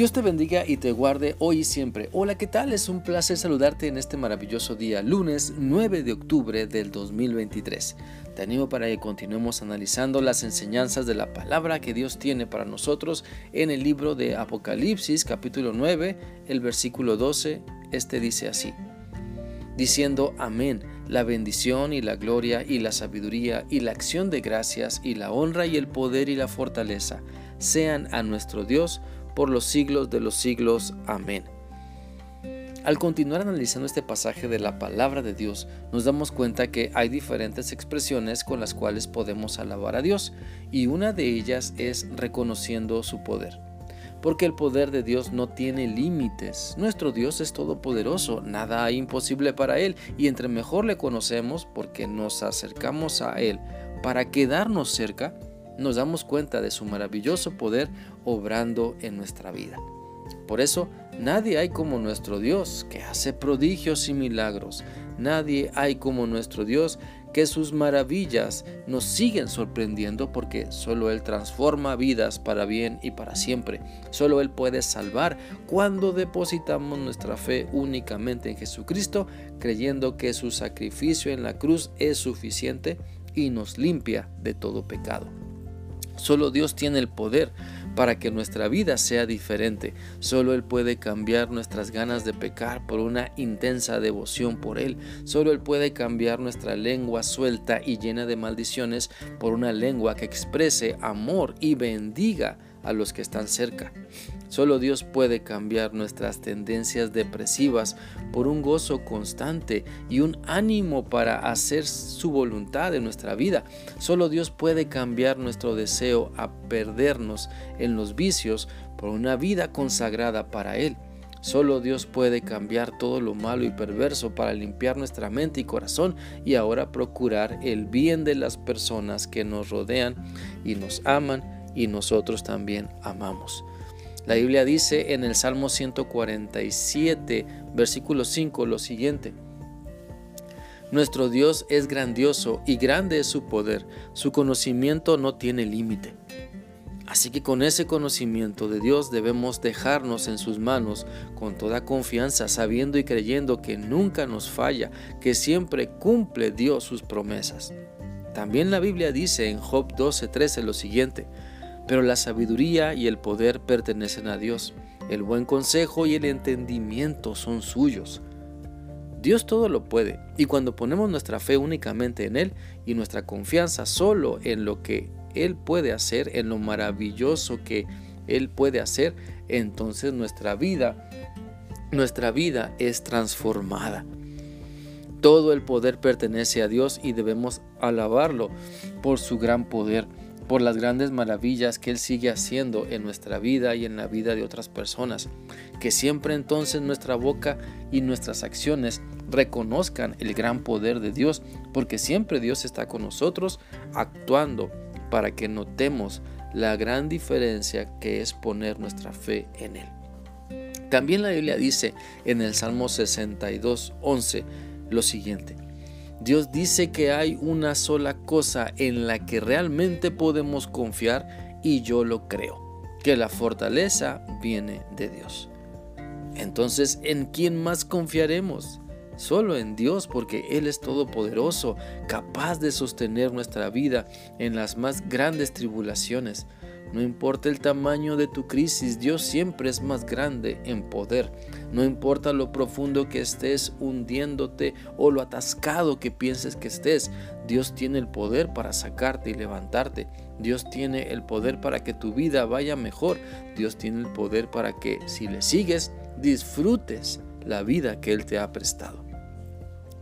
Dios te bendiga y te guarde hoy y siempre. Hola, ¿qué tal? Es un placer saludarte en este maravilloso día, lunes 9 de octubre del 2023. Te animo para que continuemos analizando las enseñanzas de la palabra que Dios tiene para nosotros en el libro de Apocalipsis capítulo 9, el versículo 12. Este dice así, diciendo amén, la bendición y la gloria y la sabiduría y la acción de gracias y la honra y el poder y la fortaleza sean a nuestro Dios por los siglos de los siglos. Amén. Al continuar analizando este pasaje de la palabra de Dios, nos damos cuenta que hay diferentes expresiones con las cuales podemos alabar a Dios, y una de ellas es reconociendo su poder. Porque el poder de Dios no tiene límites. Nuestro Dios es todopoderoso, nada hay imposible para Él, y entre mejor le conocemos porque nos acercamos a Él para quedarnos cerca, nos damos cuenta de su maravilloso poder obrando en nuestra vida. Por eso, nadie hay como nuestro Dios, que hace prodigios y milagros. Nadie hay como nuestro Dios, que sus maravillas nos siguen sorprendiendo porque solo Él transforma vidas para bien y para siempre. Solo Él puede salvar cuando depositamos nuestra fe únicamente en Jesucristo, creyendo que su sacrificio en la cruz es suficiente y nos limpia de todo pecado. Solo Dios tiene el poder para que nuestra vida sea diferente. Solo Él puede cambiar nuestras ganas de pecar por una intensa devoción por Él. Solo Él puede cambiar nuestra lengua suelta y llena de maldiciones por una lengua que exprese amor y bendiga a los que están cerca. Solo Dios puede cambiar nuestras tendencias depresivas por un gozo constante y un ánimo para hacer su voluntad en nuestra vida. Solo Dios puede cambiar nuestro deseo a perdernos en los vicios por una vida consagrada para Él. Solo Dios puede cambiar todo lo malo y perverso para limpiar nuestra mente y corazón y ahora procurar el bien de las personas que nos rodean y nos aman y nosotros también amamos. La Biblia dice en el Salmo 147, versículo 5, lo siguiente. Nuestro Dios es grandioso y grande es su poder. Su conocimiento no tiene límite. Así que con ese conocimiento de Dios debemos dejarnos en sus manos con toda confianza, sabiendo y creyendo que nunca nos falla, que siempre cumple Dios sus promesas. También la Biblia dice en Job 12:13 lo siguiente, pero la sabiduría y el poder pertenecen a Dios. El buen consejo y el entendimiento son suyos. Dios todo lo puede y cuando ponemos nuestra fe únicamente en Él y nuestra confianza solo en lo que Él puede hacer, en lo maravilloso que Él puede hacer, entonces nuestra vida, nuestra vida es transformada. Todo el poder pertenece a Dios y debemos alabarlo por su gran poder por las grandes maravillas que Él sigue haciendo en nuestra vida y en la vida de otras personas. Que siempre entonces nuestra boca y nuestras acciones reconozcan el gran poder de Dios, porque siempre Dios está con nosotros actuando para que notemos la gran diferencia que es poner nuestra fe en Él. También la Biblia dice en el Salmo 62, 11 lo siguiente. Dios dice que hay una sola cosa en la que realmente podemos confiar y yo lo creo, que la fortaleza viene de Dios. Entonces, ¿en quién más confiaremos? Solo en Dios, porque Él es todopoderoso, capaz de sostener nuestra vida en las más grandes tribulaciones. No importa el tamaño de tu crisis, Dios siempre es más grande en poder. No importa lo profundo que estés hundiéndote o lo atascado que pienses que estés, Dios tiene el poder para sacarte y levantarte. Dios tiene el poder para que tu vida vaya mejor. Dios tiene el poder para que si le sigues, disfrutes la vida que Él te ha prestado.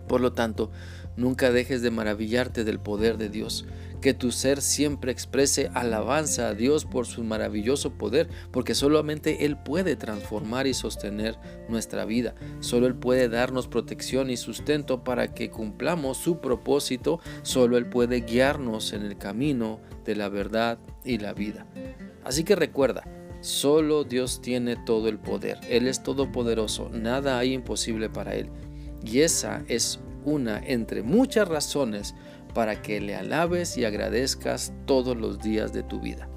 Por lo tanto, nunca dejes de maravillarte del poder de Dios que tu ser siempre exprese alabanza a Dios por su maravilloso poder, porque solamente Él puede transformar y sostener nuestra vida. Solo Él puede darnos protección y sustento para que cumplamos su propósito. Solo Él puede guiarnos en el camino de la verdad y la vida. Así que recuerda, solo Dios tiene todo el poder. Él es todopoderoso, nada hay imposible para Él. Y esa es una entre muchas razones para que le alabes y agradezcas todos los días de tu vida.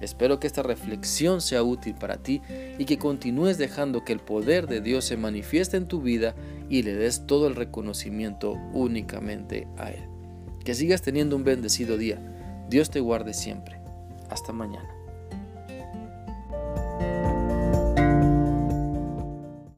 Espero que esta reflexión sea útil para ti y que continúes dejando que el poder de Dios se manifieste en tu vida y le des todo el reconocimiento únicamente a Él. Que sigas teniendo un bendecido día. Dios te guarde siempre. Hasta mañana.